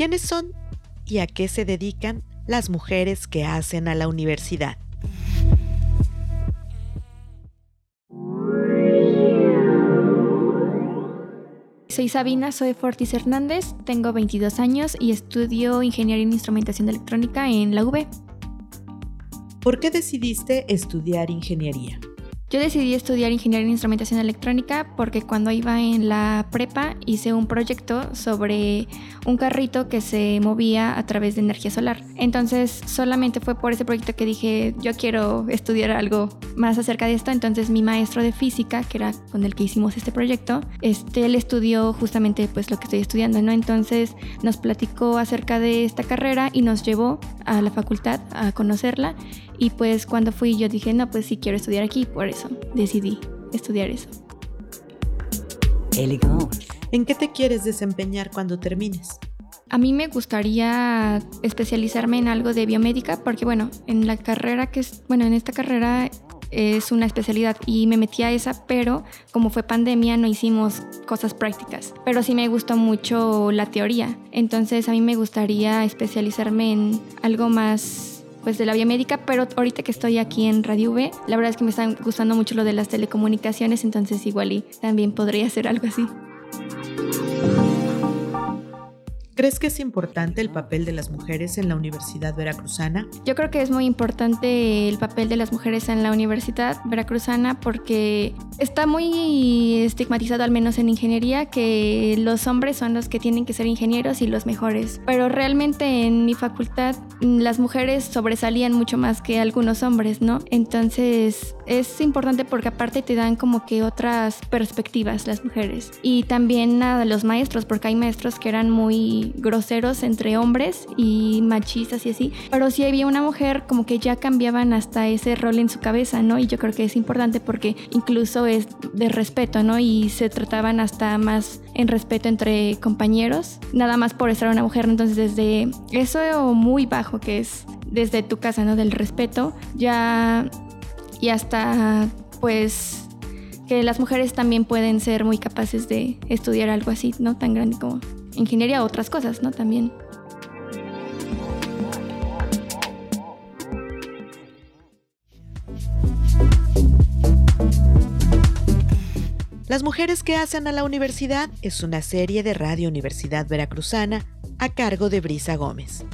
¿Quiénes son y a qué se dedican las mujeres que hacen a la universidad? Soy Sabina, soy Fortis Hernández, tengo 22 años y estudio Ingeniería en Instrumentación Electrónica en la UB. ¿Por qué decidiste estudiar ingeniería? Yo decidí estudiar ingeniería en instrumentación electrónica porque cuando iba en la prepa hice un proyecto sobre un carrito que se movía a través de energía solar. Entonces solamente fue por ese proyecto que dije yo quiero estudiar algo más acerca de esto. Entonces mi maestro de física, que era con el que hicimos este proyecto, este, él estudió justamente pues lo que estoy estudiando, ¿no? Entonces nos platicó acerca de esta carrera y nos llevó a la facultad a conocerla y pues cuando fui yo dije, no, pues sí quiero estudiar aquí, por eso decidí estudiar eso. ¿En qué te quieres desempeñar cuando termines? A mí me gustaría especializarme en algo de biomédica porque bueno, en la carrera que es, bueno, en esta carrera es una especialidad y me metí a esa, pero como fue pandemia no hicimos cosas prácticas. Pero sí me gustó mucho la teoría. Entonces a mí me gustaría especializarme en algo más pues de la biomédica, pero ahorita que estoy aquí en Radio V, la verdad es que me están gustando mucho lo de las telecomunicaciones, entonces igual y también podría ser algo así. ¿Crees que es importante el papel de las mujeres en la Universidad Veracruzana? Yo creo que es muy importante el papel de las mujeres en la Universidad Veracruzana porque está muy estigmatizado, al menos en ingeniería, que los hombres son los que tienen que ser ingenieros y los mejores. Pero realmente en mi facultad las mujeres sobresalían mucho más que algunos hombres, ¿no? Entonces es importante porque aparte te dan como que otras perspectivas las mujeres. Y también nada, los maestros, porque hay maestros que eran muy groseros entre hombres y machistas y así. Pero si había una mujer, como que ya cambiaban hasta ese rol en su cabeza, ¿no? Y yo creo que es importante porque incluso es de respeto, ¿no? Y se trataban hasta más en respeto entre compañeros, nada más por estar una mujer. Entonces, desde eso muy bajo que es desde tu casa, ¿no? Del respeto, ya y hasta pues que las mujeres también pueden ser muy capaces de estudiar algo así, ¿no? Tan grande como ingeniería otras cosas, ¿no? También. Las mujeres que hacen a la universidad es una serie de Radio Universidad Veracruzana a cargo de Brisa Gómez.